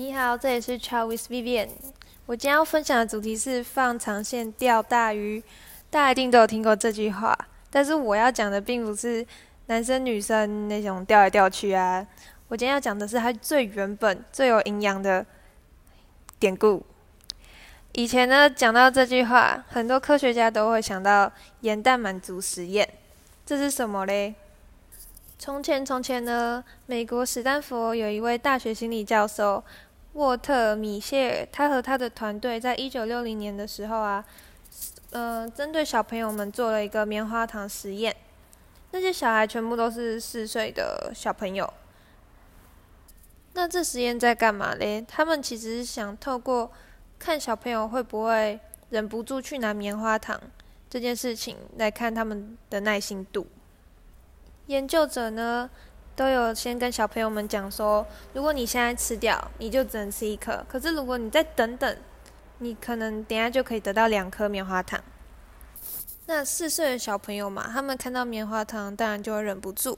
你好，这里是 Chat with Vivian。我今天要分享的主题是放长线钓大鱼。大家一定都有听过这句话，但是我要讲的并不是男生女生那种钓来钓去啊。我今天要讲的是它最原本、最有营养的典故。以前呢，讲到这句话，很多科学家都会想到盐蛋满足实验。这是什么嘞？从前，从前呢，美国史丹佛有一位大学心理教授。沃特·米歇，他和他的团队在一九六零年的时候啊，呃，针对小朋友们做了一个棉花糖实验。那些小孩全部都是四岁的小朋友。那这实验在干嘛嘞？他们其实想透过看小朋友会不会忍不住去拿棉花糖这件事情，来看他们的耐心度。研究者呢？都有先跟小朋友们讲说，如果你现在吃掉，你就只能吃一颗。可是如果你再等等，你可能等下就可以得到两颗棉花糖。那四岁的小朋友嘛，他们看到棉花糖，当然就会忍不住。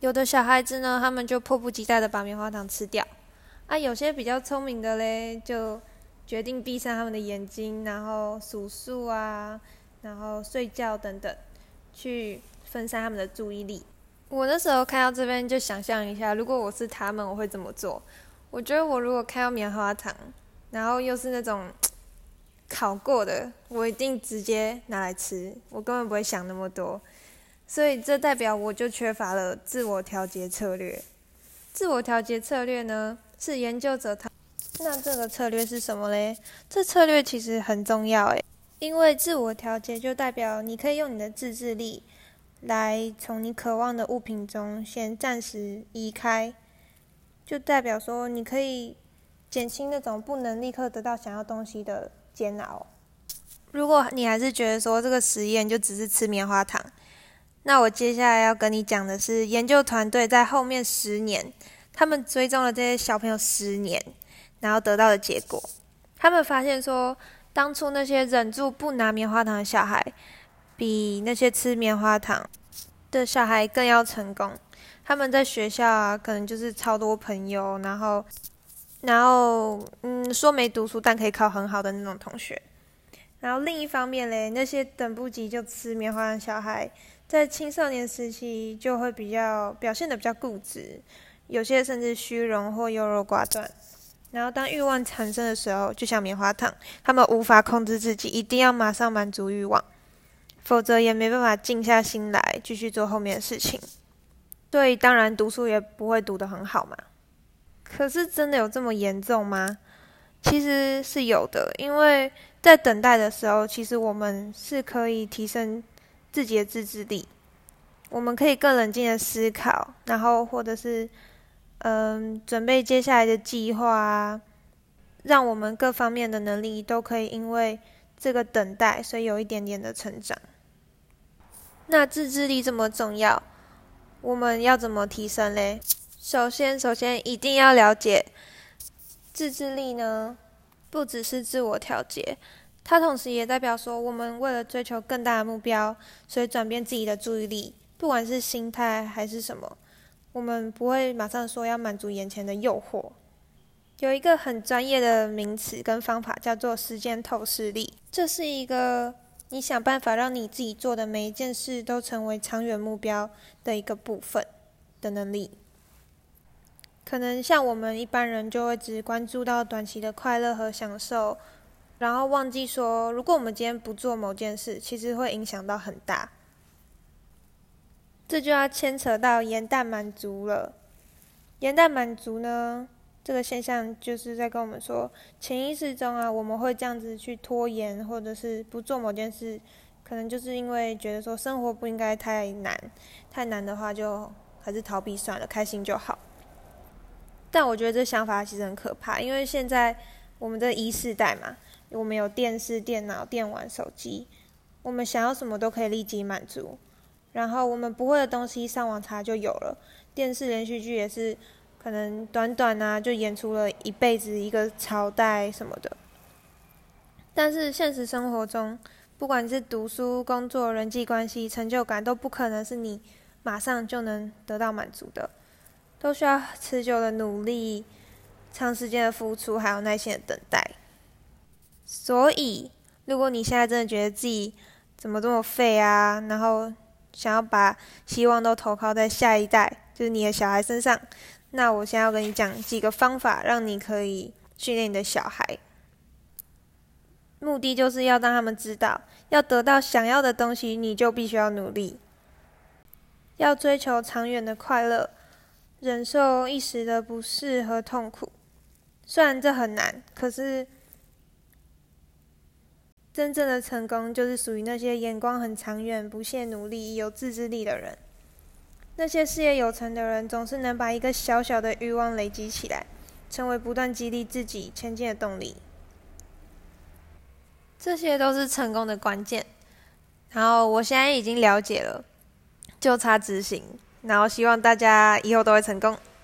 有的小孩子呢，他们就迫不及待的把棉花糖吃掉。啊，有些比较聪明的嘞，就决定闭上他们的眼睛，然后数数啊，然后睡觉等等，去分散他们的注意力。我那时候看到这边，就想象一下，如果我是他们，我会怎么做？我觉得我如果看到棉花糖，然后又是那种 烤过的，我一定直接拿来吃，我根本不会想那么多。所以这代表我就缺乏了自我调节策略。自我调节策略呢，是研究者他那这个策略是什么嘞？这策略其实很重要诶，因为自我调节就代表你可以用你的自制力。来从你渴望的物品中先暂时移开，就代表说你可以减轻那种不能立刻得到想要东西的煎熬。如果你还是觉得说这个实验就只是吃棉花糖，那我接下来要跟你讲的是，研究团队在后面十年，他们追踪了这些小朋友十年，然后得到的结果，他们发现说，当初那些忍住不拿棉花糖的小孩。比那些吃棉花糖的小孩更要成功。他们在学校啊，可能就是超多朋友，然后，然后，嗯，说没读书但可以考很好的那种同学。然后另一方面嘞，那些等不及就吃棉花糖小孩，在青少年时期就会比较表现的比较固执，有些甚至虚荣或优柔寡断。然后当欲望产生的时候，就像棉花糖，他们无法控制自己，一定要马上满足欲望。否则也没办法静下心来继续做后面的事情，所以当然读书也不会读得很好嘛。可是真的有这么严重吗？其实是有的，因为在等待的时候，其实我们是可以提升自己的自制力，我们可以更冷静的思考，然后或者是嗯准备接下来的计划啊，让我们各方面的能力都可以因为这个等待，所以有一点点的成长。那自制力这么重要，我们要怎么提升嘞？首先，首先一定要了解，自制力呢，不只是自我调节，它同时也代表说，我们为了追求更大的目标，所以转变自己的注意力，不管是心态还是什么，我们不会马上说要满足眼前的诱惑。有一个很专业的名词跟方法，叫做时间透视力，这是一个。你想办法让你自己做的每一件事都成为长远目标的一个部分的能力，可能像我们一般人就会只关注到短期的快乐和享受，然后忘记说，如果我们今天不做某件事，其实会影响到很大。这就要牵扯到盐蛋满足了。盐蛋满足呢？这个现象就是在跟我们说，潜意识中啊，我们会这样子去拖延，或者是不做某件事，可能就是因为觉得说生活不应该太难，太难的话就还是逃避算了，开心就好。但我觉得这想法其实很可怕，因为现在我们的一世代嘛，我们有电视、电脑、电玩、手机，我们想要什么都可以立即满足，然后我们不会的东西上网查就有了，电视连续剧也是。可能短短啊，就演出了一辈子一个朝代什么的。但是现实生活中，不管是读书、工作、人际关系、成就感，都不可能是你马上就能得到满足的，都需要持久的努力，长时间的付出，还有耐心的等待。所以，如果你现在真的觉得自己怎么这么废啊，然后想要把希望都投靠在下一代，就是你的小孩身上，那我现在要跟你讲几个方法，让你可以训练你的小孩。目的就是要让他们知道，要得到想要的东西，你就必须要努力，要追求长远的快乐，忍受一时的不适和痛苦。虽然这很难，可是真正的成功就是属于那些眼光很长远、不懈努力、有自制力的人。那些事业有成的人，总是能把一个小小的欲望累积起来，成为不断激励自己前进的动力。这些都是成功的关键，然后我现在已经了解了，就差执行，然后希望大家以后都会成功。